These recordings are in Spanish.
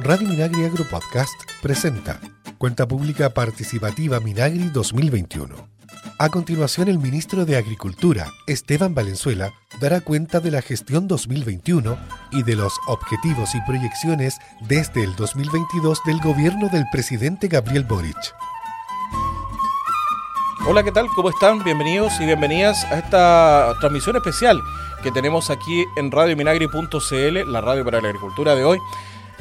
Radio Minagri Agro Podcast presenta Cuenta Pública Participativa Minagri 2021. A continuación, el ministro de Agricultura, Esteban Valenzuela, dará cuenta de la gestión 2021 y de los objetivos y proyecciones desde el 2022 del gobierno del presidente Gabriel Boric. Hola, ¿qué tal? ¿Cómo están? Bienvenidos y bienvenidas a esta transmisión especial que tenemos aquí en radiominagri.cl, la radio para la agricultura de hoy,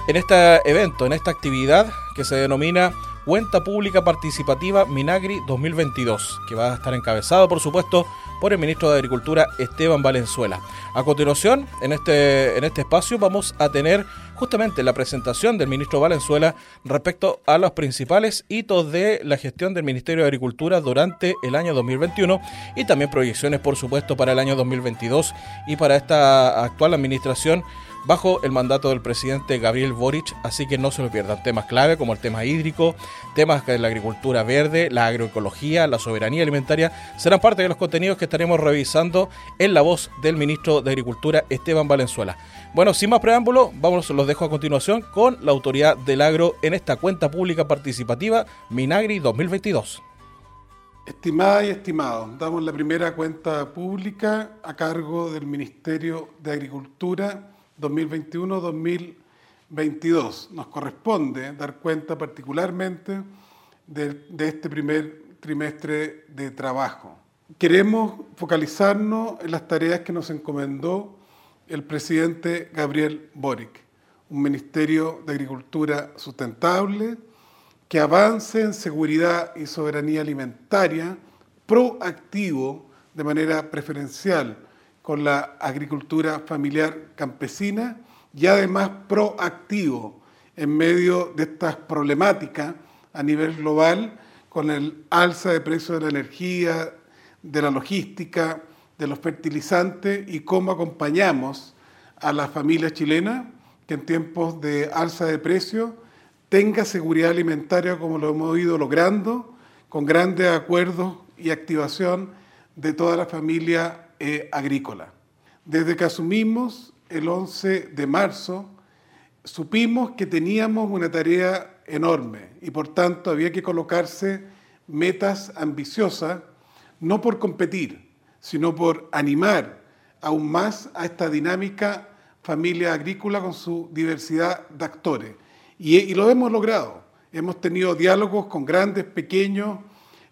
en este evento, en esta actividad que se denomina Cuenta Pública Participativa Minagri 2022, que va a estar encabezado, por supuesto, por el ministro de Agricultura Esteban Valenzuela. A continuación, en este, en este espacio vamos a tener justamente la presentación del ministro Valenzuela respecto a los principales hitos de la gestión del Ministerio de Agricultura durante el año 2021 y también proyecciones, por supuesto, para el año 2022 y para esta actual administración bajo el mandato del presidente Gabriel Boric, así que no se lo pierdan. Temas clave como el tema hídrico, temas de la agricultura verde, la agroecología, la soberanía alimentaria, serán parte de los contenidos que estaremos revisando en la voz del ministro de Agricultura, Esteban Valenzuela. Bueno, sin más preámbulo, vamos, los dejo a continuación con la autoridad del agro en esta cuenta pública participativa Minagri 2022. Estimada y estimado, damos la primera cuenta pública a cargo del Ministerio de Agricultura 2021-2022. Nos corresponde dar cuenta particularmente de, este primer trimestre de trabajo. Queremos focalizarnos en las tareas que nos encomendó el presidente Gabriel Boric, un Ministerio de Agricultura sustentable que avance en seguridad y soberanía alimentaria, proactivo de manera preferencial con la agricultura familiar campesina y además proactivo en medio de estas problemáticas a nivel global con el alza de precios de la energía, de la logística, de los fertilizantes y cómo acompañamos a la familia chilena que en tiempos de alza de precios tenga seguridad alimentaria como lo hemos ido logrando con grandes acuerdos y activación de toda la familia eh, agrícola. Desde que asumimos el 11 de marzo, supimos que teníamos una tarea enorme y por tanto había que colocarse metas ambiciosas, no por competir, sino por animar aún más a esta dinámica familia agrícola con su diversidad de actores. Y, y lo hemos logrado. Hemos tenido diálogos con grandes, pequeños,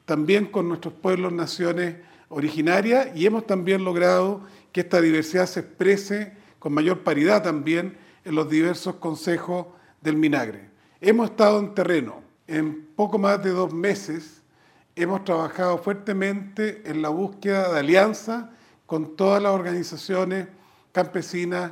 también con nuestros pueblos, naciones originaria y hemos también logrado que esta diversidad se exprese con mayor paridad también en los diversos consejos del Minagre. Hemos estado en terreno. En poco más de dos meses hemos trabajado fuertemente en la búsqueda de alianza con todas las organizaciones campesinas,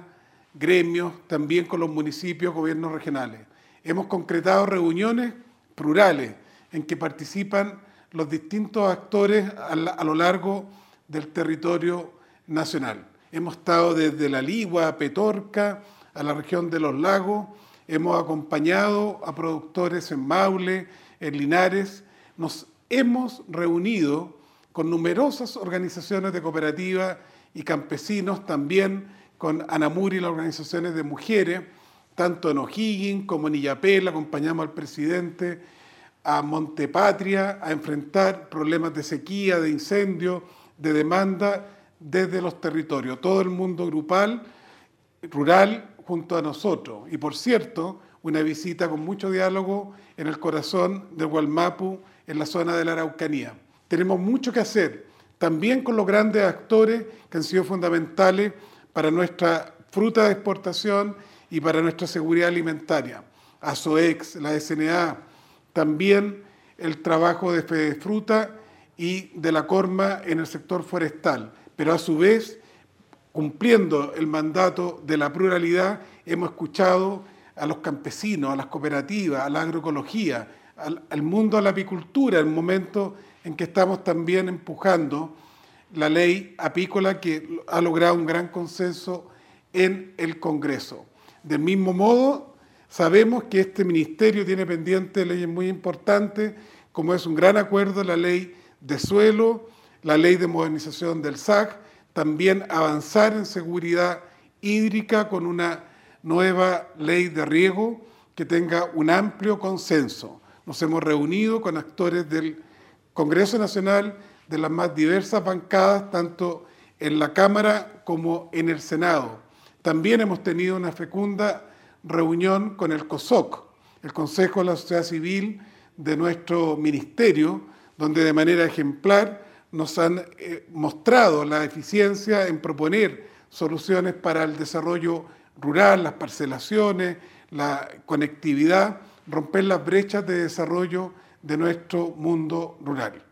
gremios, también con los municipios, gobiernos regionales. Hemos concretado reuniones plurales en que participan los distintos actores a, lo largo del territorio nacional. Hemos estado desde la Ligua, Petorca, a la región de los lagos, hemos acompañado a productores en Maule, en Linares, nos hemos reunido con numerosas organizaciones de cooperativas y campesinos, también con Anamuri y las organizaciones de mujeres, tanto en O'Higgins como en Illapel, acompañamos al presidente a Montepatria a enfrentar problemas de sequía, de incendio, de demanda desde los territorios, todo el mundo grupal, rural, junto a nosotros. Y por cierto, una visita con mucho diálogo en el corazón del Gualmapu, en la zona de la Araucanía. Tenemos mucho que hacer, también con los grandes actores que han sido fundamentales para nuestra fruta de exportación y para nuestra seguridad alimentaria. ASOEX, la SNA, también el trabajo de Fede Fruta y de la Corma en el sector forestal. Pero a su vez, cumpliendo el mandato de la pluralidad, hemos escuchado a los campesinos, a las cooperativas, a la agroecología, al, mundo de la apicultura, el momento en que estamos también empujando la ley apícola que ha logrado un gran consenso en el Congreso. Del mismo modo, Sabemos que este ministerio tiene pendientes leyes muy importantes, como es un gran acuerdo la ley de suelo, la ley de modernización del SAC, también avanzar en seguridad hídrica con una nueva ley de riego que tenga un amplio consenso. Nos hemos reunido con actores del Congreso Nacional, de las más diversas bancadas, tanto en la Cámara como en el Senado. También hemos tenido una fecunda reunión con el COSOC, el Consejo de la Sociedad Civil de nuestro ministerio, donde de manera ejemplar nos han eh, mostrado la eficiencia en proponer soluciones para el desarrollo rural, las parcelaciones, la conectividad, romper las brechas de desarrollo de nuestro mundo rural.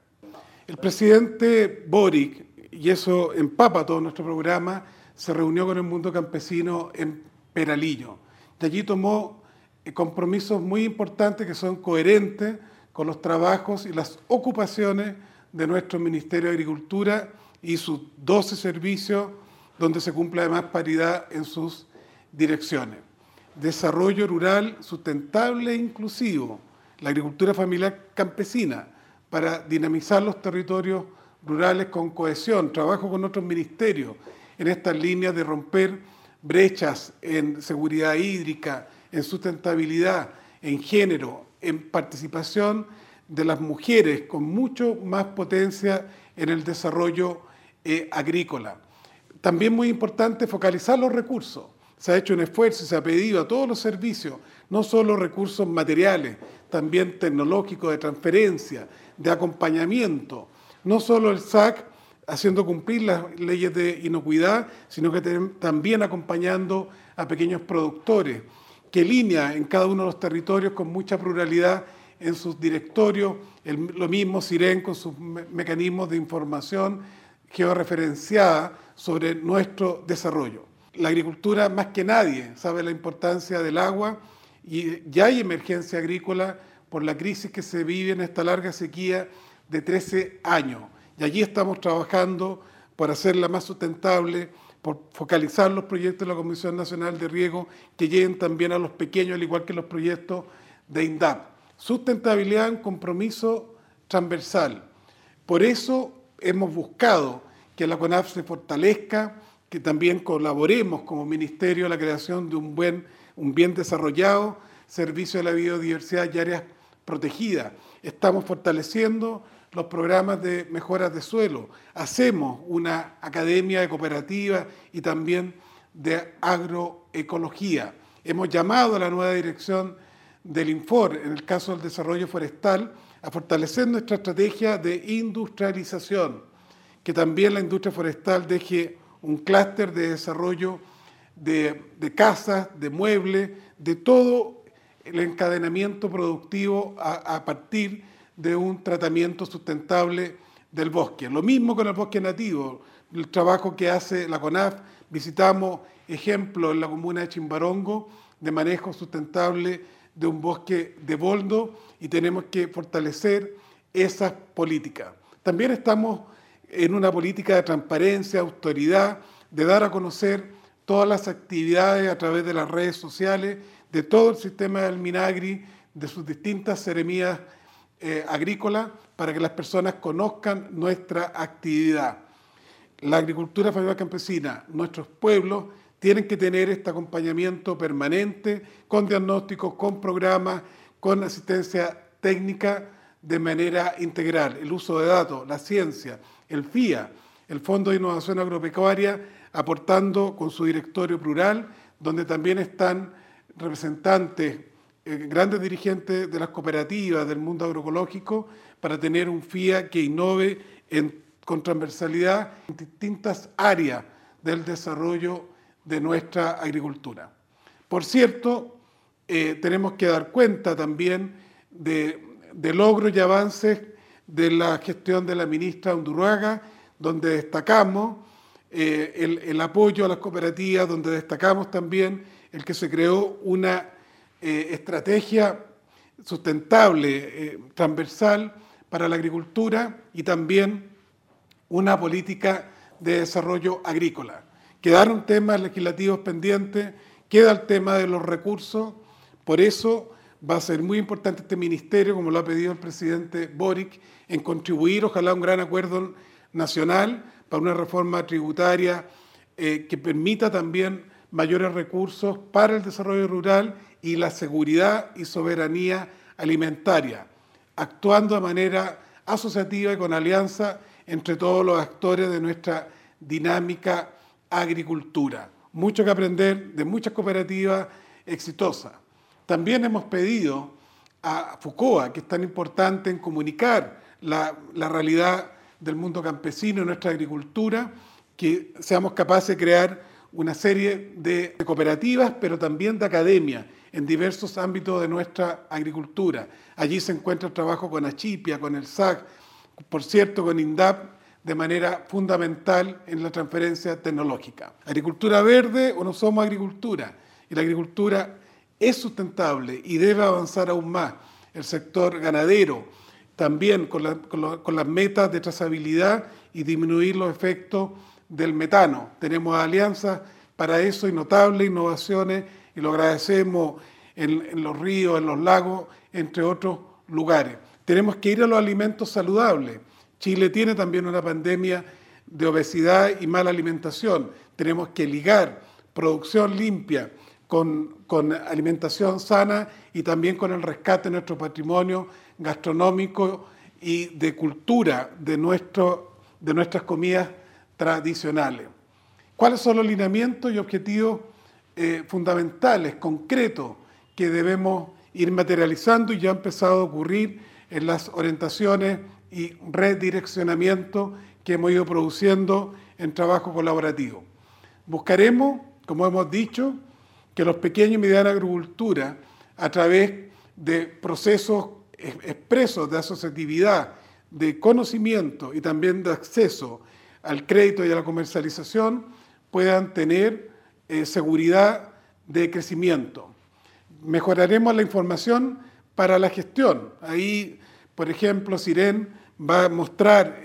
El presidente Boric, y eso empapa todo nuestro programa, se reunió con el mundo campesino en Peralillo. De allí tomó eh, compromisos muy importantes que son coherentes con los trabajos y las ocupaciones de nuestro Ministerio de Agricultura y sus 12 servicios, donde se cumple además paridad en sus direcciones. Desarrollo rural sustentable e inclusivo, la agricultura familiar campesina, para dinamizar los territorios rurales con cohesión, trabajo con otros ministerios en estas líneas de romper brechas en seguridad hídrica, en sustentabilidad, en género, en participación de las mujeres con mucho más potencia en el desarrollo eh, agrícola. También muy importante focalizar los recursos. Se ha hecho un esfuerzo y se ha pedido a todos los servicios, no solo recursos materiales, también tecnológicos de transferencia, de acompañamiento, no solo el SAC haciendo cumplir las leyes de inocuidad, sino que también acompañando a pequeños productores, que línea en cada uno de los territorios con mucha pluralidad en sus directorios, lo mismo SIREN con sus mecanismos de información georreferenciada sobre nuestro desarrollo. La agricultura más que nadie sabe la importancia del agua y ya hay emergencia agrícola por la crisis que se vive en esta larga sequía de 13 años. Y allí estamos trabajando por hacerla más sustentable, por focalizar los proyectos de la Comisión Nacional de Riego que lleguen también a los pequeños, al igual que los proyectos de INDAP. Sustentabilidad un compromiso transversal. Por eso hemos buscado que la CONAF se fortalezca, que también colaboremos como ministerio en la creación de un, buen, un bien desarrollado, servicio de la biodiversidad y áreas protegidas. Estamos fortaleciendo los programas de mejoras de suelo. Hacemos una academia de cooperativa y también de agroecología. Hemos llamado a la nueva dirección del INFOR, en el caso del desarrollo forestal, a fortalecer nuestra estrategia de industrialización, que también la industria forestal deje un clúster de desarrollo de, casas, de muebles, de todo el encadenamiento productivo a, a partir de un tratamiento sustentable del bosque. Lo mismo con el bosque nativo, el trabajo que hace la CONAF, visitamos ejemplos en la comuna de Chimbarongo de manejo sustentable de un bosque de boldo y tenemos que fortalecer esas políticas. También estamos en una política de transparencia, autoridad, de dar a conocer todas las actividades a través de las redes sociales, de todo el sistema del Minagri, de sus distintas seremías eh, agrícola para que las personas conozcan nuestra actividad. La agricultura familiar campesina, nuestros pueblos, tienen que tener este acompañamiento permanente con diagnósticos, con programas, con asistencia técnica de manera integral. El uso de datos, la ciencia, el FIA, el Fondo de Innovación Agropecuaria, aportando con su directorio plural, donde también están representantes grandes dirigentes de las cooperativas del mundo agroecológico para tener un FIA que innove en, con transversalidad en distintas áreas del desarrollo de nuestra agricultura. Por cierto, eh, tenemos que dar cuenta también de, logros y avances de la gestión de la ministra Undurraga, donde destacamos eh, el apoyo a las cooperativas, donde destacamos también el que se creó una eh, estrategia sustentable, eh, transversal para la agricultura y también una política de desarrollo agrícola. Quedaron temas legislativos pendientes, queda el tema de los recursos, por eso va a ser muy importante este ministerio, como lo ha pedido el presidente Boric, en contribuir, ojalá, un gran acuerdo nacional para una reforma tributaria eh, que permita también mayores recursos para el desarrollo rural y la seguridad y soberanía alimentaria, actuando de manera asociativa y con alianza entre todos los actores de nuestra dinámica agricultura. Mucho que aprender de muchas cooperativas exitosas. También hemos pedido a FUCOA, que es tan importante en comunicar la, la realidad del mundo campesino y nuestra agricultura, que seamos capaces de crear una serie de cooperativas, pero también de academia en diversos ámbitos de nuestra agricultura. Allí se encuentra el trabajo con Achipia, con el SAC, por cierto, con INDAP, de manera fundamental en la transferencia tecnológica. Agricultura verde o no somos agricultura. Y la agricultura es sustentable y debe avanzar aún más. El sector ganadero, también con, con las metas de trazabilidad y disminuir los efectos del metano. Tenemos alianzas para eso y notables innovaciones y lo agradecemos en, los ríos, en los lagos, entre otros lugares. Tenemos que ir a los alimentos saludables. Chile tiene también una pandemia de obesidad y mala alimentación. Tenemos que ligar producción limpia con, con, alimentación sana y también con el rescate de nuestro patrimonio gastronómico y de cultura de, nuestro, de nuestras comidas tradicionales. ¿Cuáles son los lineamientos y objetivos eh, fundamentales, concretos, que debemos ir materializando y ya ha empezado a ocurrir en las orientaciones y redireccionamiento que hemos ido produciendo en trabajo colaborativo? Buscaremos, como hemos dicho, que los pequeños y mediana agricultura, a través de procesos expresos de asociatividad, de conocimiento y también de acceso al crédito y a la comercialización puedan tener eh, seguridad de crecimiento. Mejoraremos la información para la gestión. Ahí, por ejemplo, Siren va a mostrar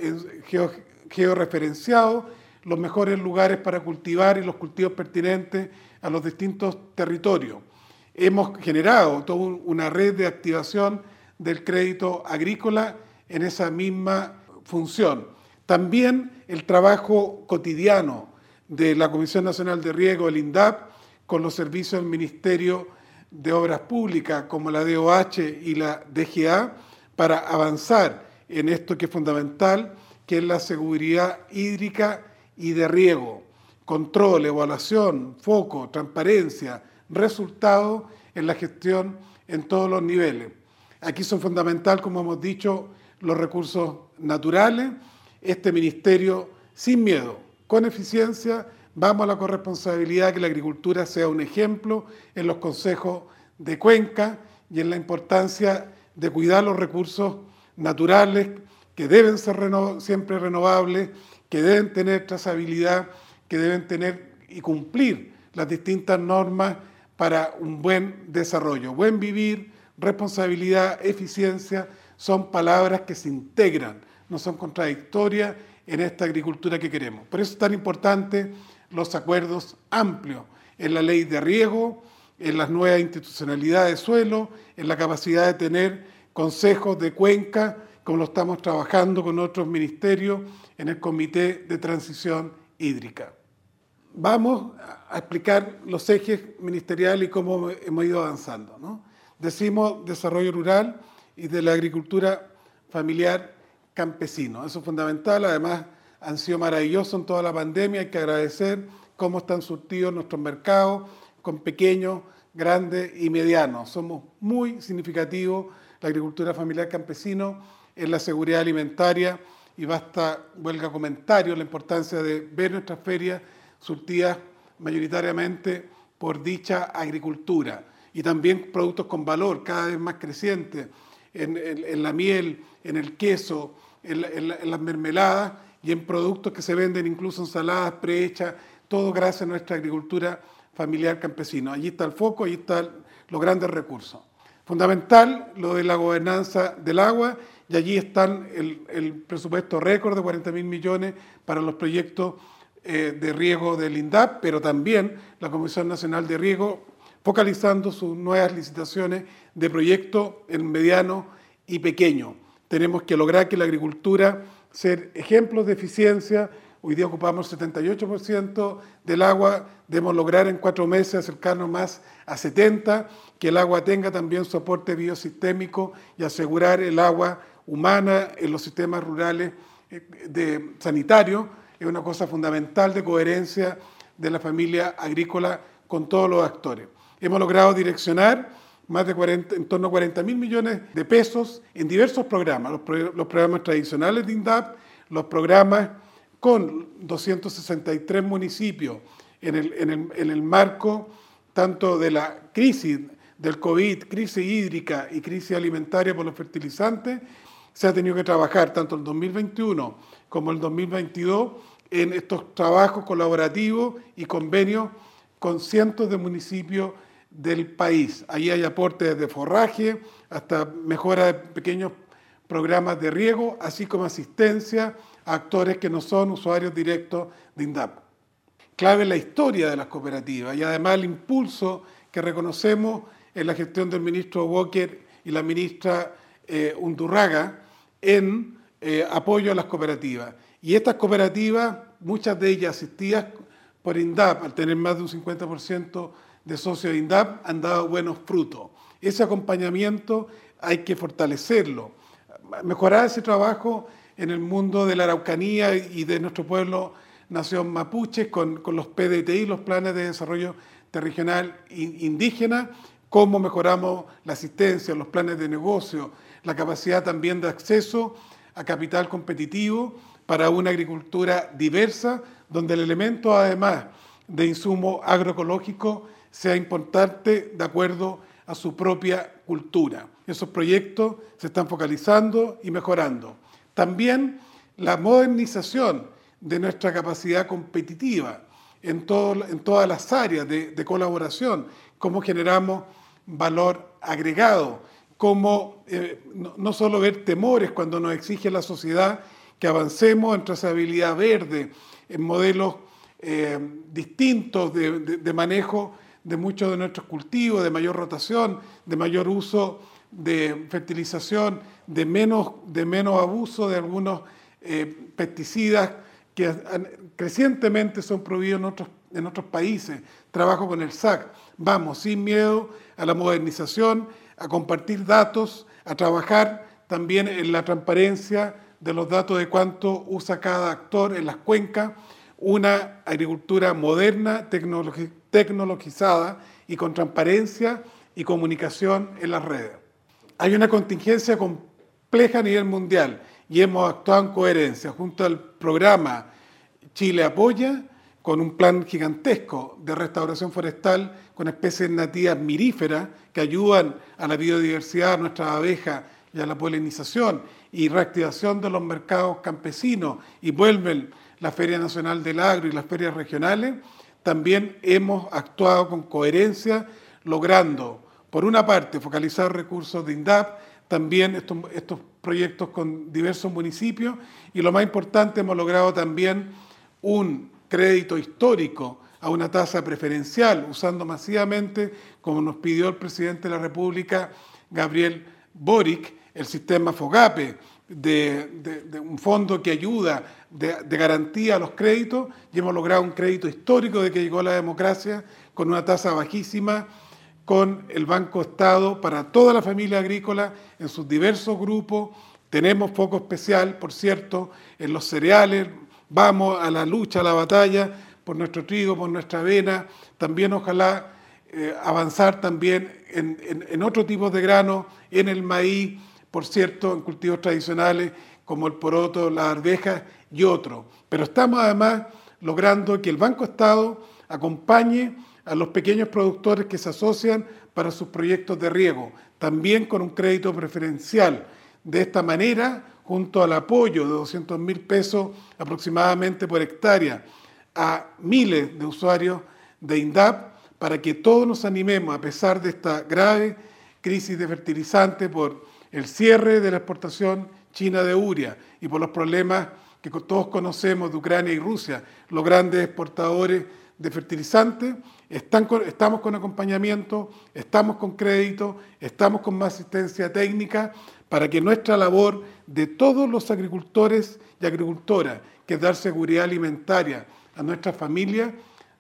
georreferenciado los mejores lugares para cultivar y los cultivos pertinentes a los distintos territorios. Hemos generado toda una red de activación del crédito agrícola en esa misma función. También el trabajo cotidiano de la Comisión Nacional de Riego, el INDAP, con los servicios del Ministerio de Obras Públicas como la DOH y la DGA, para avanzar en esto que es fundamental, que es la seguridad hídrica y de riego. Control, evaluación, foco, transparencia, resultado en la gestión en todos los niveles. Aquí son fundamental, como hemos dicho, los recursos naturales, este ministerio sin miedo, con eficiencia, vamos a la corresponsabilidad que la agricultura sea un ejemplo en los consejos de cuenca y en la importancia de cuidar los recursos naturales que deben ser siempre renovables, que deben tener trazabilidad, que deben tener y cumplir las distintas normas para un buen desarrollo. Buen vivir, responsabilidad, eficiencia, son palabras que se integran no son contradictorias en esta agricultura que queremos. Por eso es tan importante los acuerdos amplios en la ley de riego, en las nuevas institucionalidades de suelo, en la capacidad de tener consejos de cuenca, como lo estamos trabajando con otros ministerios en el Comité de Transición Hídrica. Vamos a explicar los ejes ministeriales y cómo hemos ido avanzando. ¿no? Decimos desarrollo rural y de la agricultura familiar campesinos. Eso es fundamental. Además, han sido maravillosos en toda la pandemia. Hay que agradecer cómo están surtidos nuestros mercados con pequeños, grandes y medianos. Somos muy significativos la agricultura familiar campesino en la seguridad alimentaria y basta, huelga comentario, la importancia de ver nuestras ferias surtidas mayoritariamente por dicha agricultura y también productos con valor cada vez más crecientes en la miel, en el queso, en, las mermeladas y en productos que se venden incluso ensaladas prehechas, todo gracias a nuestra agricultura familiar campesina. Allí está el foco, allí están los grandes recursos. Fundamental lo de la gobernanza del agua y allí están el, presupuesto récord de 40 mil millones para los proyectos eh, de riego del INDAP, pero también la Comisión Nacional de Riego focalizando sus nuevas licitaciones de proyectos en mediano y pequeño. Tenemos que lograr que la agricultura ser ejemplos de eficiencia, Hoy día ocupamos el 78% del agua, debemos lograr en cuatro meses acercarnos más a 70%, que el agua tenga también su aporte biosistémico y asegurar el agua humana en los sistemas rurales eh, de sanitario. Es una cosa fundamental de coherencia de la familia agrícola con todos los actores. Hemos logrado direccionar más de 40, en torno a 40 mil millones de pesos en diversos programas, los, programas tradicionales de INDAP, los programas con 263 municipios en el, en el marco tanto de la crisis del COVID, crisis hídrica y crisis alimentaria por los fertilizantes, se ha tenido que trabajar tanto el 2021 como el 2022 en estos trabajos colaborativos y convenios con cientos de municipios del país. Ahí hay aportes de forraje hasta mejora de pequeños programas de riego, así como asistencia a actores que no son usuarios directos de INDAP. Clave la historia de las cooperativas y además el impulso que reconocemos en la gestión del ministro Walker y la ministra eh, Undurraga en eh, apoyo a las cooperativas. Y estas cooperativas, muchas de ellas asistidas por INDAP, al tener más de un 50% de socios de INDAP, han dado buenos frutos. Ese acompañamiento hay que fortalecerlo, mejorar ese trabajo en el mundo de la Araucanía y de nuestro pueblo nación mapuche con, con los PDTI, los planes de desarrollo territorial indígena, cómo mejoramos la asistencia, los planes de negocio, la capacidad también de acceso a capital competitivo para una agricultura diversa, donde el elemento además de insumo agroecológico sea importante de acuerdo a su propia cultura. Esos proyectos se están focalizando y mejorando. También la modernización de nuestra capacidad competitiva en, en todas las áreas de, colaboración, cómo generamos valor agregado, como eh, no, solo ver temores cuando nos exige la sociedad que avancemos en trazabilidad verde, en modelos eh, distintos de, manejo de muchos de nuestros cultivos, de mayor rotación, de mayor uso de fertilización, de menos, de menos abuso de algunos eh, pesticidas que crecientemente son prohibidos en otros, en otros países. Trabajo con el SAC. Vamos, sin miedo a la modernización a compartir datos, a trabajar también en la transparencia de los datos de cuánto usa cada actor en las cuencas, una agricultura moderna, tecnologizada y con transparencia y comunicación en las redes. Hay una contingencia compleja a nivel mundial y hemos actuado en coherencia junto al programa Chile Apoya, con un plan gigantesco de restauración forestal con especies nativas miríferas que ayudan a la biodiversidad, a nuestras abejas y a la polinización y reactivación de los mercados campesinos y vuelven la Feria Nacional del Agro y las ferias regionales, también hemos actuado con coherencia, logrando, por una parte, focalizar recursos de INDAP, también estos, proyectos con diversos municipios, y lo más importante, hemos logrado también un crédito histórico a una tasa preferencial, usando masivamente, como nos pidió el presidente de la República, Gabriel Boric, el sistema FOGAPE, de, un fondo que ayuda de, garantía a los créditos, y hemos logrado un crédito histórico de que llegó la democracia con una tasa bajísima, con el Banco Estado para toda la familia agrícola en sus diversos grupos. Tenemos foco especial, por cierto, en los cereales, vamos a la lucha, a la batalla por nuestro trigo, por nuestra avena, también ojalá eh, avanzar también en, otro tipo de grano, en el maíz, por cierto, en cultivos tradicionales como el poroto, las arvejas y otros. Pero estamos además logrando que el Banco Estado acompañe a los pequeños productores que se asocian para sus proyectos de riego, también con un crédito preferencial. De esta manera, junto al apoyo de 200 mil pesos aproximadamente por hectárea a miles de usuarios de INDAP, para que todos nos animemos, a pesar de esta grave crisis de fertilizante por el cierre de la exportación china de uria y por los problemas que todos conocemos de Ucrania y Rusia, los grandes exportadores de fertilizantes, estamos con acompañamiento, estamos con crédito, estamos con más asistencia técnica para que nuestra labor de todos los agricultores y agricultoras que es dar seguridad alimentaria a nuestras familias,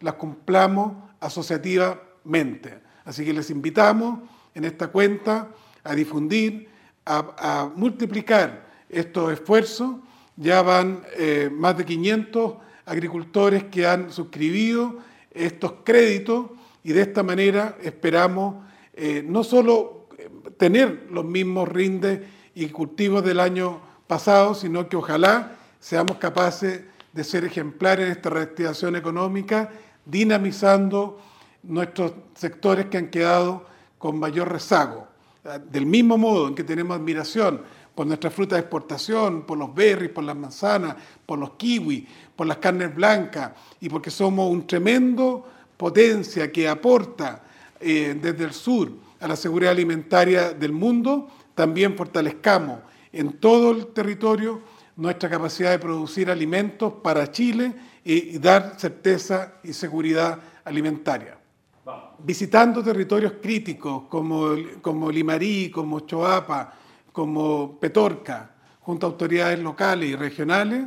las cumplamos asociativamente. Así que les invitamos en esta cuenta a difundir, a, multiplicar estos esfuerzos. Ya van eh, más de 500 agricultores que han suscribido estos créditos y de esta manera esperamos eh, no solo eh, tener los mismos rindes y cultivos del año pasado, sino que ojalá seamos capaces de ser ejemplares en esta reactivación económica, dinamizando nuestros sectores que han quedado con mayor rezago. Del mismo modo en que tenemos admiración por nuestra fruta de exportación, por los berries, por las manzanas, por los kiwis, por las carnes blancas, y porque somos un tremendo potencia que aporta eh, desde el sur a la seguridad alimentaria del mundo, también fortalezcamos en todo el territorio nuestra capacidad de producir alimentos para Chile y, dar certeza y seguridad alimentaria. Visitando territorios críticos como, como Limarí, como Choapa, como Petorca, junto a autoridades locales y regionales,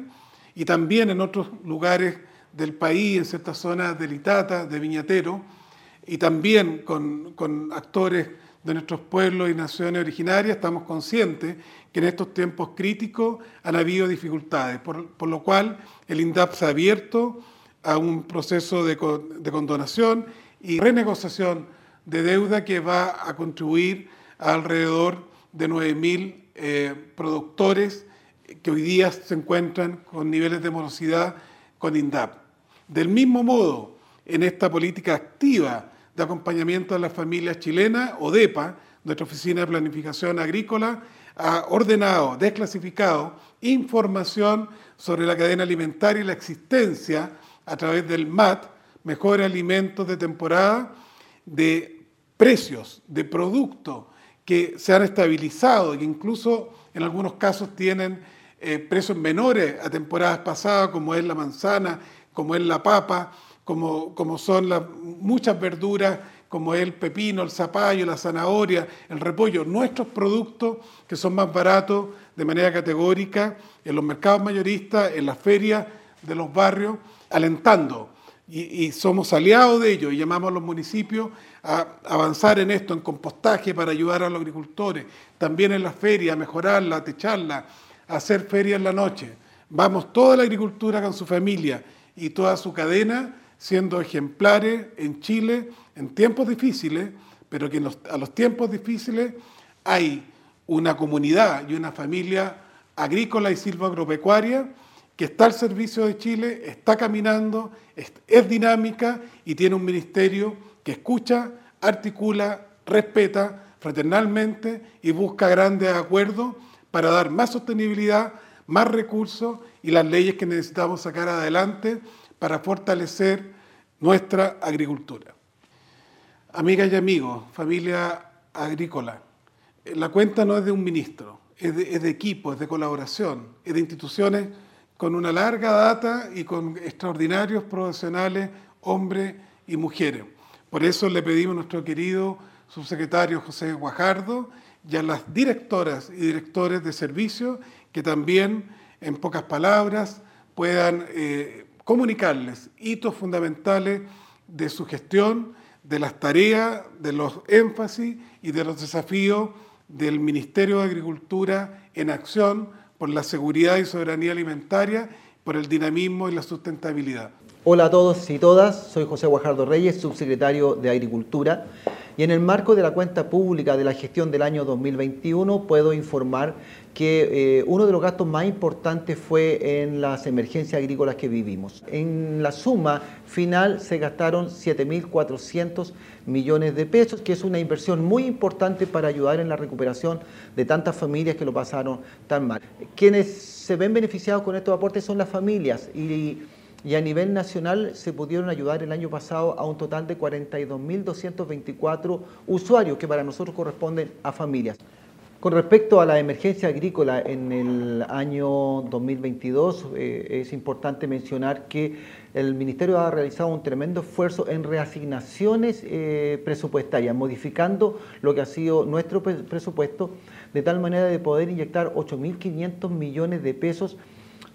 y también en otros lugares del país, en ciertas zonas de Litata, de Viñatero, y también con, con actores de nuestros pueblos y naciones originarias, estamos conscientes que en estos tiempos críticos han habido dificultades, por, por lo cual el INDAP se ha abierto a un proceso de, de condonación y renegociación de deuda que va a contribuir a alrededor de 9.000 eh, productores que hoy día se encuentran con niveles de morosidad con INDAP. Del mismo modo, en esta política activa de acompañamiento a las familias chilenas, ODEPA, nuestra Oficina de Planificación Agrícola, ha ordenado, desclasificado información sobre la cadena alimentaria y la existencia a través del MAT, mejores alimentos de temporada, de precios de productos que se han estabilizado y incluso en algunos casos tienen eh, precios menores a temporadas pasadas, como es la manzana, como es la papa, como, como son muchas verduras, como es el pepino, el zapallo, la zanahoria, el repollo, nuestros productos que son más baratos de manera categórica en los mercados mayoristas, en las ferias de los barrios, alentando. Y, somos aliados de ellos y llamamos a los municipios a avanzar en esto, en compostaje para ayudar a los agricultores, también en las ferias, a mejorarla, techarla, hacer ferias en la noche. Vamos toda la agricultura con su familia y toda su cadena siendo ejemplares en Chile en tiempos difíciles, pero que a los tiempos difíciles hay una comunidad y una familia agrícola y silvoagropecuaria que está al servicio de Chile, está caminando, es, es dinámica y tiene un ministerio que escucha, articula, respeta fraternalmente y busca grandes acuerdos para dar más sostenibilidad, más recursos y las leyes que necesitamos sacar adelante para fortalecer nuestra agricultura. Amigas y amigos, familia agrícola, la cuenta no es de un ministro, es de, equipo, es de colaboración, es de instituciones con una larga data y con extraordinarios profesionales, hombres y mujeres. Por eso le pedimos a nuestro querido subsecretario José Guajardo y a las directoras y directores de servicios que también, en pocas palabras, puedan eh, comunicarles hitos fundamentales de su gestión, de las tareas, de los énfasis y de los desafíos del Ministerio de Agricultura en acción por la seguridad y soberanía alimentaria, por el dinamismo y la sustentabilidad. Hola a todos y todas, soy José Guajardo Reyes, subsecretario de Agricultura, y en el marco de la cuenta pública de la gestión del año 2021 puedo informar que eh, uno de los gastos más importantes fue en las emergencias agrícolas que vivimos. En la suma final se gastaron 7.400 millones de pesos, que es una inversión muy importante para ayudar en la recuperación de tantas familias que lo pasaron tan mal. Quienes se ven beneficiados con estos aportes son las familias y, y a nivel nacional se pudieron ayudar el año pasado a un total de 42.224 usuarios que para nosotros corresponden a familias. Con respecto a la emergencia agrícola en el año 2022, eh, es importante mencionar que el Ministerio ha realizado un tremendo esfuerzo en reasignaciones eh, presupuestarias, modificando lo que ha sido nuestro presupuesto, de tal manera de poder inyectar 8.500 millones de pesos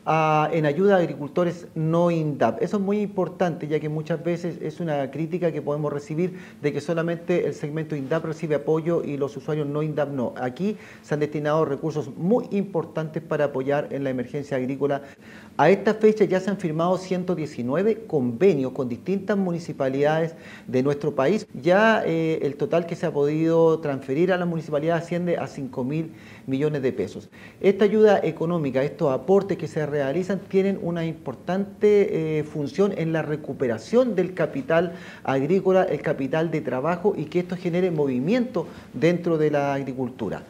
en ayuda a agricultores no INDAP. Eso es muy importante, ya que muchas veces es una crítica que podemos recibir de que solamente el segmento INDAP recibe apoyo y los usuarios no INDAP no. Aquí se han destinado recursos muy importantes para apoyar en la emergencia agrícola. A esta fecha ya se han firmado 119 convenios con distintas municipalidades de nuestro país. Ya eh, el total que se ha podido transferir a la municipalidad asciende a 5 mil millones de pesos. Esta ayuda económica, estos aportes que se realizan, tienen una importante eh, función en la recuperación del capital agrícola, el capital de trabajo y que esto genere movimiento dentro de la agricultura.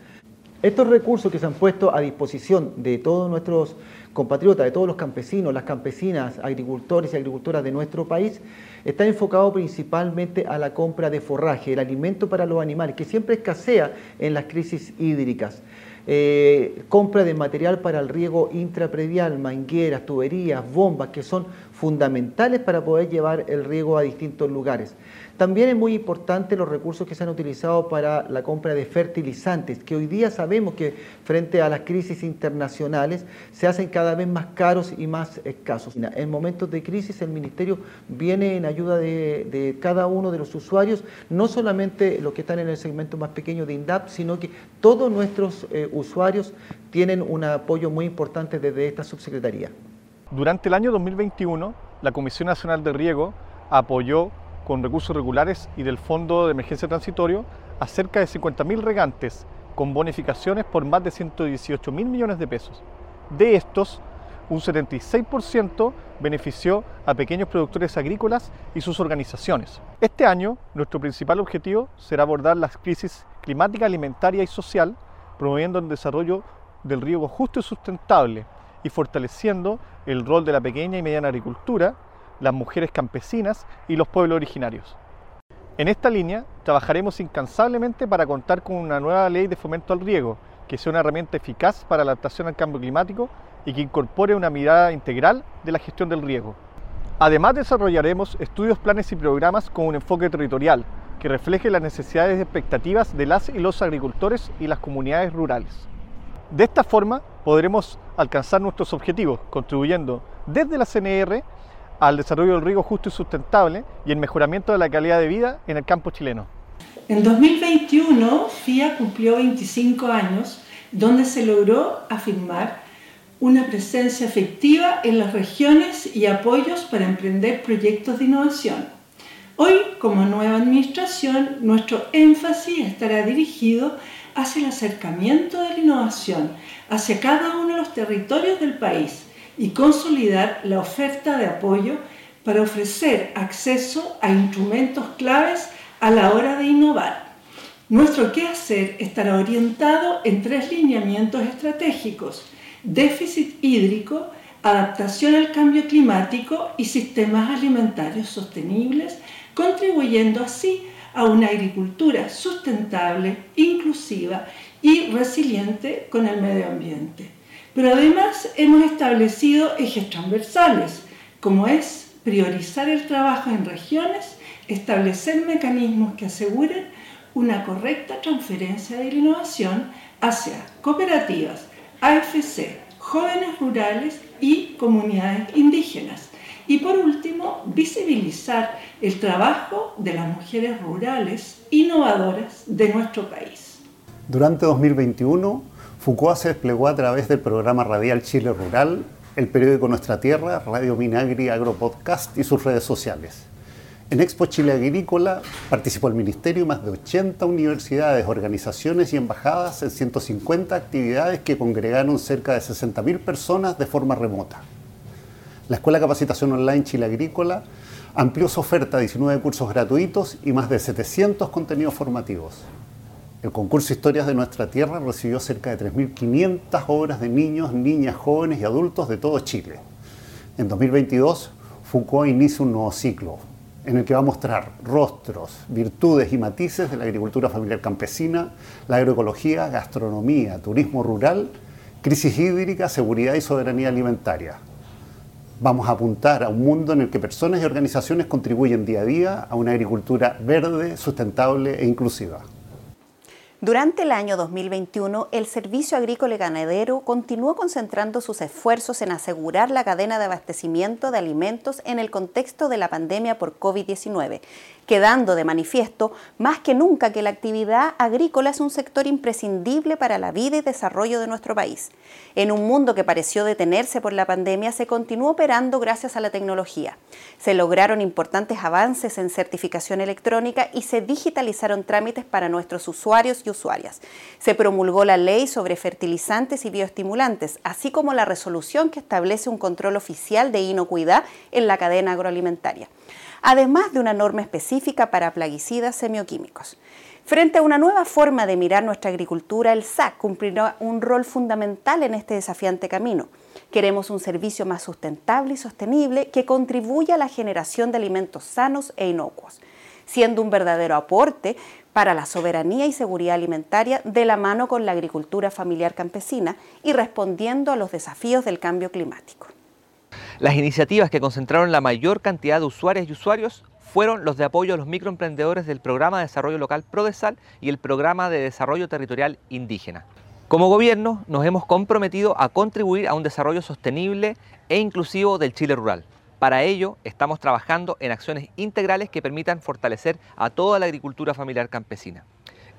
Estos recursos que se han puesto a disposición de todos nuestros compatriotas, de todos los campesinos, las campesinas, agricultores y agricultoras de nuestro país, está enfocado principalmente a la compra de forraje, el alimento para los animales, que siempre escasea en las crisis hídricas. Eh, compra de material para el riego intrapredial, mangueras, tuberías, bombas, que son fundamentales para poder llevar el riego a distintos lugares. También es muy importante los recursos que se han utilizado para la compra de fertilizantes, que hoy día sabemos que frente a las crisis internacionales se hacen cada vez más caros y más escasos. En momentos de crisis el Ministerio viene en ayuda de, cada uno de los usuarios, no solamente los que están en el segmento más pequeño de INDAP, sino que todos nuestros eh, usuarios tienen un apoyo muy importante desde esta subsecretaría. Durante el año 2021, la Comisión Nacional de Riego apoyó con recursos regulares y del Fondo de Emergencia Transitorio a cerca de 50.000 regantes con bonificaciones por más de 118 mil millones de pesos. De estos, un 76% benefició a pequeños productores agrícolas y sus organizaciones. Este año, nuestro principal objetivo será abordar las crisis climática, alimentaria y social, promoviendo el desarrollo del riego justo y sustentable y fortaleciendo el rol de la pequeña y mediana agricultura las mujeres campesinas y los pueblos originarios. En esta línea trabajaremos incansablemente para contar con una nueva ley de fomento al riego, que sea una herramienta eficaz para la adaptación al cambio climático y que incorpore una mirada integral de la gestión del riego. Además desarrollaremos estudios, planes y programas con un enfoque territorial que refleje las necesidades y expectativas de las y los agricultores y las comunidades rurales. De esta forma podremos alcanzar nuestros objetivos, contribuyendo desde la CNR al desarrollo del riego justo y sustentable y el mejoramiento de la calidad de vida en el campo chileno. En 2021, FIA cumplió 25 años, donde se logró afirmar una presencia efectiva en las regiones y apoyos para emprender proyectos de innovación. Hoy, como nueva administración, nuestro énfasis estará dirigido hacia el acercamiento de la innovación hacia cada uno de los territorios del país y consolidar la oferta de apoyo para ofrecer acceso a instrumentos claves a la hora de innovar. Nuestro quehacer estará orientado en tres lineamientos estratégicos, déficit hídrico, adaptación al cambio climático y sistemas alimentarios sostenibles, contribuyendo así a una agricultura sustentable, inclusiva y resiliente con el medio ambiente. Pero además hemos establecido ejes transversales, como es priorizar el trabajo en regiones, establecer mecanismos que aseguren una correcta transferencia de la innovación hacia cooperativas, AFC, jóvenes rurales y comunidades indígenas. Y por último, visibilizar el trabajo de las mujeres rurales innovadoras de nuestro país. Durante 2021, Foucault se desplegó a través del programa radial Chile Rural, el periódico Nuestra Tierra, Radio Minagri Agropodcast y sus redes sociales. En Expo Chile Agrícola participó el Ministerio y más de 80 universidades, organizaciones y embajadas en 150 actividades que congregaron cerca de 60.000 personas de forma remota. La Escuela Capacitación Online Chile Agrícola amplió su oferta a 19 cursos gratuitos y más de 700 contenidos formativos. El concurso Historias de Nuestra Tierra recibió cerca de 3.500 obras de niños, niñas, jóvenes y adultos de todo Chile. En 2022, Foucault inicia un nuevo ciclo en el que va a mostrar rostros, virtudes y matices de la agricultura familiar campesina, la agroecología, gastronomía, turismo rural, crisis hídrica, seguridad y soberanía alimentaria. Vamos a apuntar a un mundo en el que personas y organizaciones contribuyen día a día a una agricultura verde, sustentable e inclusiva. Durante el año 2021, el Servicio Agrícola y Ganadero continuó concentrando sus esfuerzos en asegurar la cadena de abastecimiento de alimentos en el contexto de la pandemia por COVID-19, quedando de manifiesto más que nunca que la actividad agrícola es un sector imprescindible para la vida y desarrollo de nuestro país. En un mundo que pareció detenerse por la pandemia, se continuó operando gracias a la tecnología. Se lograron importantes avances en certificación electrónica y se digitalizaron trámites para nuestros usuarios y usuarias. Se promulgó la ley sobre fertilizantes y bioestimulantes, así como la resolución que establece un control oficial de inocuidad en la cadena agroalimentaria además de una norma específica para plaguicidas semioquímicos. Frente a una nueva forma de mirar nuestra agricultura, el SAC cumplirá un rol fundamental en este desafiante camino. Queremos un servicio más sustentable y sostenible que contribuya a la generación de alimentos sanos e inocuos, siendo un verdadero aporte para la soberanía y seguridad alimentaria de la mano con la agricultura familiar campesina y respondiendo a los desafíos del cambio climático. Las iniciativas que concentraron la mayor cantidad de usuarias y usuarios fueron los de apoyo a los microemprendedores del Programa de Desarrollo Local PRODESAL y el Programa de Desarrollo Territorial Indígena. Como gobierno nos hemos comprometido a contribuir a un desarrollo sostenible e inclusivo del Chile rural. Para ello estamos trabajando en acciones integrales que permitan fortalecer a toda la agricultura familiar campesina.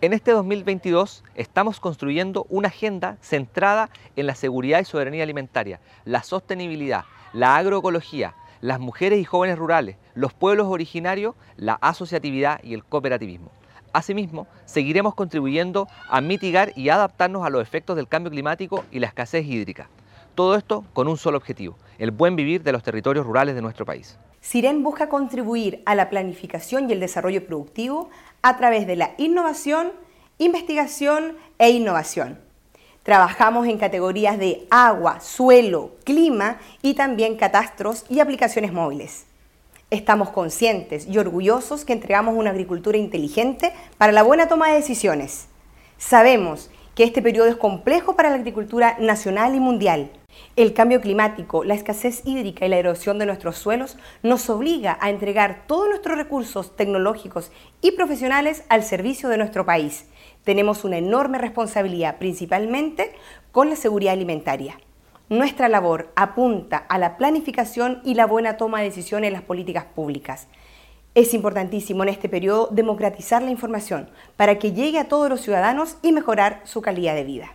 En este 2022 estamos construyendo una agenda centrada en la seguridad y soberanía alimentaria, la sostenibilidad, la agroecología, las mujeres y jóvenes rurales, los pueblos originarios, la asociatividad y el cooperativismo. Asimismo, seguiremos contribuyendo a mitigar y adaptarnos a los efectos del cambio climático y la escasez hídrica. Todo esto con un solo objetivo, el buen vivir de los territorios rurales de nuestro país. Siren busca contribuir a la planificación y el desarrollo productivo a través de la innovación, investigación e innovación Trabajamos en categorías de agua, suelo, clima y también catastros y aplicaciones móviles. Estamos conscientes y orgullosos que entregamos una agricultura inteligente para la buena toma de decisiones. Sabemos que este periodo es complejo para la agricultura nacional y mundial. El cambio climático, la escasez hídrica y la erosión de nuestros suelos nos obliga a entregar todos nuestros recursos tecnológicos y profesionales al servicio de nuestro país tenemos una enorme responsabilidad, principalmente con la seguridad alimentaria. Nuestra labor apunta a la planificación y la buena toma de decisiones en las políticas públicas. Es importantísimo en este periodo democratizar la información para que llegue a todos los ciudadanos y mejorar su calidad de vida.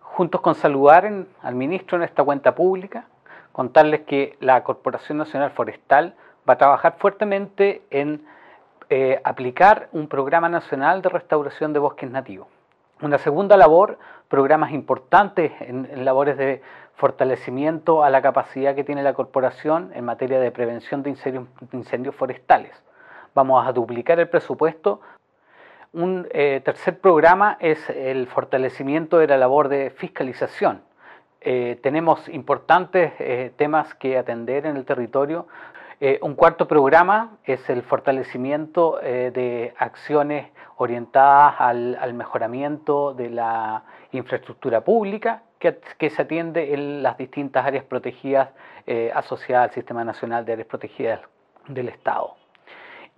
Juntos con saludar al ministro en esta cuenta pública, contarles que la Corporación Nacional Forestal va a trabajar fuertemente en eh, aplicar un programa nacional de restauración de bosques nativos. Una segunda labor, programas importantes en, labores de fortalecimiento a la capacidad que tiene la corporación en materia de prevención de incendios, forestales. Vamos a duplicar el presupuesto. Un eh, tercer programa es el fortalecimiento de la labor de fiscalización. Eh, tenemos importantes temas que atender en el territorio, eh, un cuarto programa es el fortalecimiento eh, de acciones orientadas al, mejoramiento de la infraestructura pública que, se atiende en las distintas áreas protegidas eh, asociadas al Sistema Nacional de Áreas Protegidas del Estado.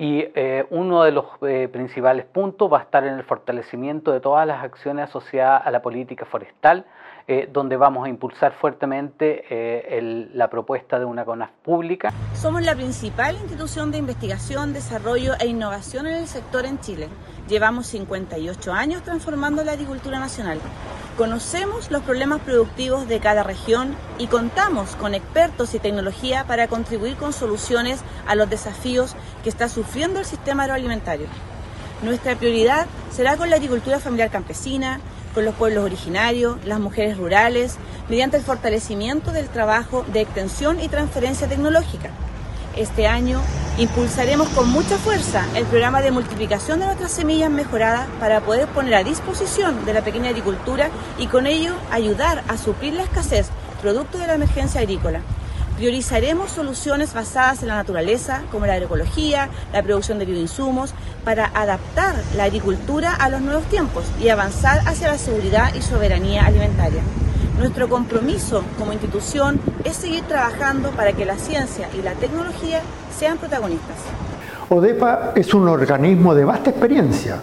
Y uno de los principales puntos va a estar en el fortalecimiento de todas las acciones asociadas a la política forestal, eh, donde vamos a impulsar fuertemente eh, la propuesta de una CONAF pública. Somos la principal institución de investigación, desarrollo e innovación en el sector en Chile. Llevamos 58 años transformando la agricultura nacional. Conocemos los problemas productivos de cada región y contamos con expertos y tecnología para contribuir con soluciones a los desafíos que está sufriendo el sistema agroalimentario. Nuestra prioridad será con la agricultura familiar campesina, con los pueblos originarios, las mujeres rurales, mediante el fortalecimiento del trabajo de extensión y transferencia tecnológica. Este año impulsaremos con mucha fuerza el programa de multiplicación de nuestras semillas mejoradas para poder poner a disposición de la pequeña agricultura y con ello ayudar a suplir la escasez producto de la emergencia agrícola. Priorizaremos soluciones basadas en la naturaleza, como la agroecología, la producción de bioinsumos, para adaptar la agricultura a los nuevos tiempos y avanzar hacia la seguridad y soberanía alimentaria. Nuestro compromiso como institución es seguir trabajando para que la ciencia y la tecnología sean protagonistas. ODEPA es un organismo de vasta experiencia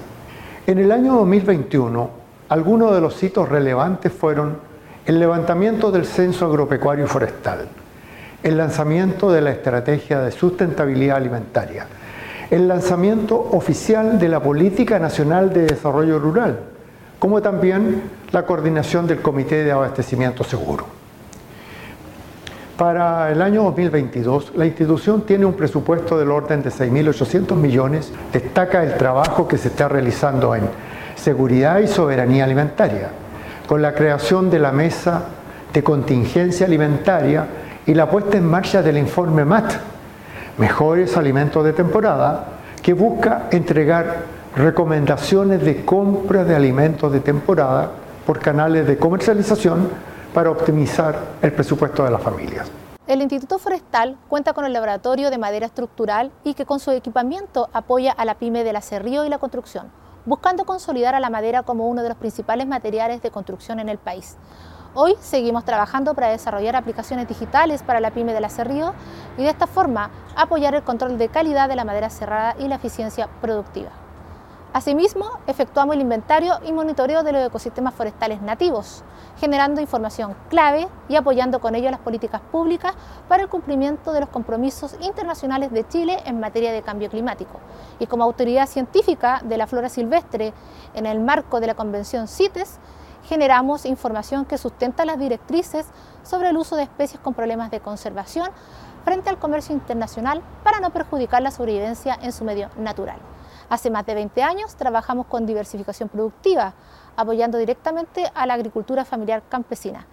En el año 2021, algunos de los hitos relevantes fueron el levantamiento del Censo Agropecuario Forestal, el lanzamiento de la Estrategia de Sustentabilidad Alimentaria, el lanzamiento oficial de la Política Nacional de Desarrollo Rural, como también la coordinación del Comité de Abastecimiento Seguro. Para el año 2022, la institución tiene un presupuesto del orden de 6.800 millones. Destaca el trabajo que se está realizando en seguridad y soberanía alimentaria, con la creación de la mesa de contingencia alimentaria y la puesta en marcha del informe MAT, Mejores Alimentos de Temporada, que busca entregar recomendaciones de compra de alimentos de temporada por canales de comercialización para optimizar el presupuesto de las familias. El Instituto Forestal cuenta con el laboratorio de madera estructural y que con su equipamiento apoya a la pyme del acerrío y la construcción, buscando consolidar a la madera como uno de los principales materiales de construcción en el país. Hoy seguimos trabajando para desarrollar aplicaciones digitales para la pyme del acerrío y de esta forma apoyar el control de calidad de la madera cerrada y la eficiencia productiva. Asimismo, efectuamos el inventario y monitoreo de los ecosistemas forestales nativos, generando información clave y apoyando con ello las políticas públicas para el cumplimiento de los compromisos internacionales de Chile en materia de cambio climático. Y como autoridad científica de la flora silvestre en el marco de la Convención CITES, generamos información que sustenta las directrices sobre el uso de especies con problemas de conservación frente al comercio internacional para no perjudicar la sobrevivencia en su medio natural. Hace más de 20 años trabajamos con diversificación productiva, apoyando directamente a la agricultura familiar campesina.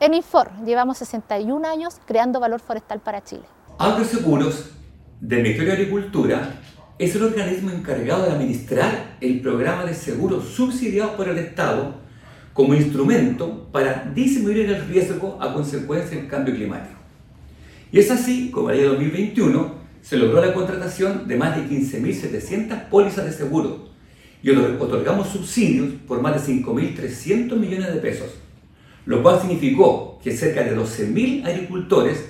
En Infor llevamos 61 años creando valor forestal para Chile. Agroseguros del Ministerio de Agricultura es el organismo encargado de administrar el programa de seguros subsidiados por el Estado como instrumento para disminuir el riesgo a consecuencia del cambio climático. Y es así como el año 2021 se logró la contratación de más de 15.700 pólizas de seguro y otorgamos subsidios por más de 5.300 millones de pesos, lo cual significó que cerca de 12.000 agricultores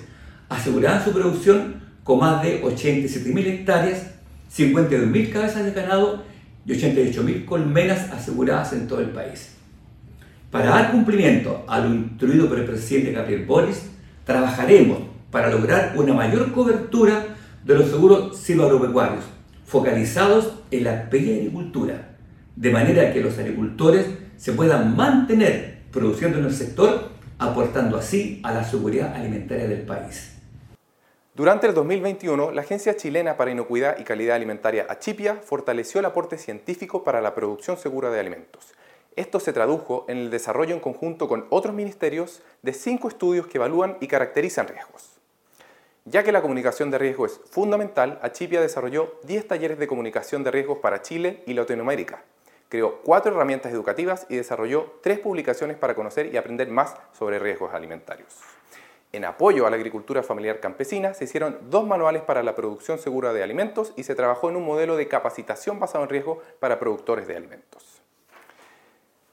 aseguraban su producción con más de 87.000 hectáreas, 52.000 cabezas de ganado y 88.000 colmenas aseguradas en todo el país. Para dar cumplimiento a lo instruido por el presidente Gabriel Boris, trabajaremos para lograr una mayor cobertura de los seguros silvagropecuarios, focalizados en la pequeña agricultura, de manera que los agricultores se puedan mantener produciendo en el sector, aportando así a la seguridad alimentaria del país. Durante el 2021, la Agencia Chilena para Inocuidad y Calidad Alimentaria Achipia fortaleció el aporte científico para la producción segura de alimentos. Esto se tradujo en el desarrollo en conjunto con otros ministerios de cinco estudios que evalúan y caracterizan riesgos. Ya que la comunicación de riesgo es fundamental, Achipia desarrolló 10 talleres de comunicación de riesgos para Chile y Latinoamérica. Creó cuatro herramientas educativas y desarrolló tres publicaciones para conocer y aprender más sobre riesgos alimentarios. En apoyo a la agricultura familiar campesina, se hicieron dos manuales para la producción segura de alimentos y se trabajó en un modelo de capacitación basado en riesgo para productores de alimentos.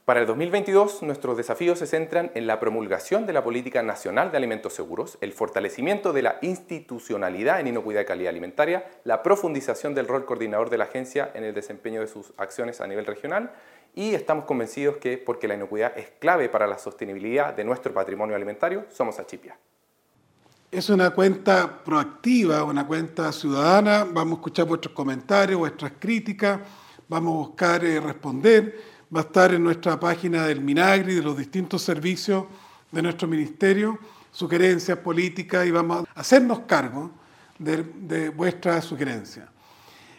Para el 2022, nuestros desafíos se centran en la promulgación de la Política Nacional de Alimentos Seguros, el fortalecimiento de la institucionalidad en inocuidad y calidad alimentaria, la profundización del rol coordinador de la agencia en el desempeño de sus acciones a nivel regional y estamos convencidos que, porque la inocuidad es clave para la sostenibilidad de nuestro patrimonio alimentario, somos Achipia. Es una cuenta proactiva, una cuenta ciudadana, vamos a escuchar vuestros comentarios, vuestras críticas, vamos a buscar eh, responder va a estar en nuestra página del Minagri, de los distintos servicios de nuestro ministerio, sugerencias políticas y vamos a hacernos cargo de, vuestras sugerencias.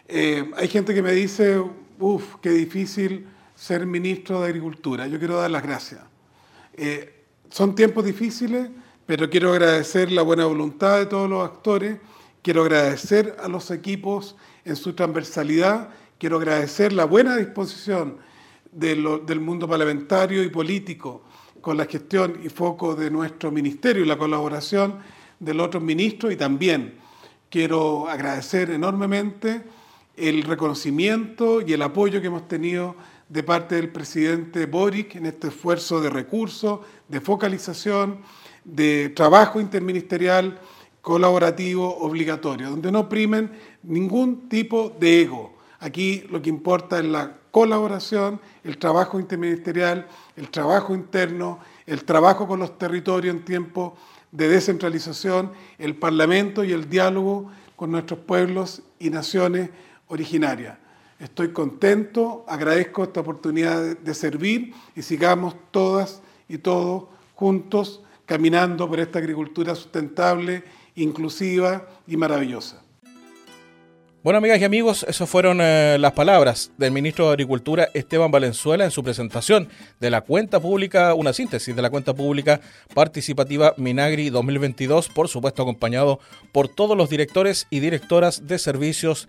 Eh, hay gente que me dice, uff, qué difícil ser ministro de Agricultura. Yo quiero dar las gracias. Eh, son tiempos difíciles, pero quiero agradecer la buena voluntad de todos los actores, quiero agradecer a los equipos en su transversalidad, quiero agradecer la buena disposición del mundo parlamentario y político con la gestión y foco de nuestro ministerio y la colaboración del otro ministro y también quiero agradecer enormemente el reconocimiento y el apoyo que hemos tenido de parte del presidente Boric en este esfuerzo de recursos, de focalización, de trabajo interministerial colaborativo obligatorio, donde no primen ningún tipo de ego. Aquí lo que importa es la colaboración, el trabajo interministerial, el trabajo interno, el trabajo con los territorios en tiempo de descentralización, el Parlamento y el diálogo con nuestros pueblos y naciones originarias. Estoy contento, agradezco esta oportunidad de servir y sigamos todas y todos juntos caminando por esta agricultura sustentable, inclusiva y maravillosa. Bueno, amigas y amigos, esas fueron eh, las palabras del ministro de Agricultura Esteban Valenzuela en su presentación de la cuenta pública, una síntesis de la cuenta pública participativa Minagri 2022, por supuesto acompañado por todos los directores y directoras de servicios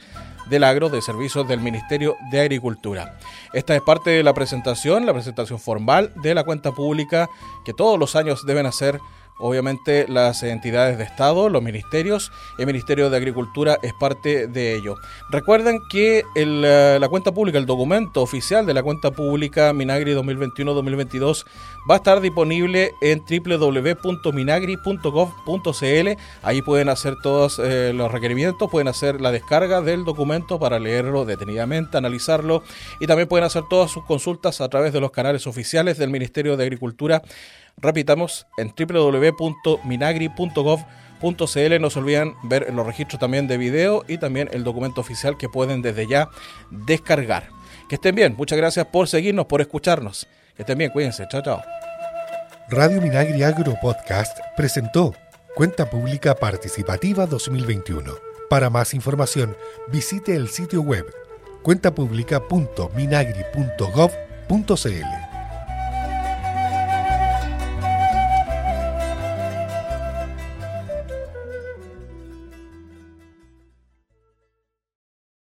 del agro, de servicios del Ministerio de Agricultura. Esta es parte de la presentación, la presentación formal de la cuenta pública que todos los años deben hacer obviamente las entidades de Estado, los ministerios, el Ministerio de Agricultura es parte de ello. Recuerden que eh, la cuenta pública, el documento oficial de la cuenta pública Minagri 2021-2022 va a estar disponible en www.minagri.gov.cl. Ahí pueden hacer todos eh, los requerimientos, pueden hacer la descarga del documento para leerlo detenidamente, analizarlo y también pueden hacer todas sus consultas a través de los canales oficiales del Ministerio de Agricultura Repitamos, en www.minagri.gov.cl no se olviden ver los registros también de video y también el documento oficial que pueden desde ya descargar. Que estén bien, muchas gracias por seguirnos, por escucharnos. Que estén cuídense, chao, chao. Radio Minagri Agro Podcast presentó Cuenta Pública Participativa 2021. Para más información, visite el sitio web cuentapublica.minagri.gov.cl.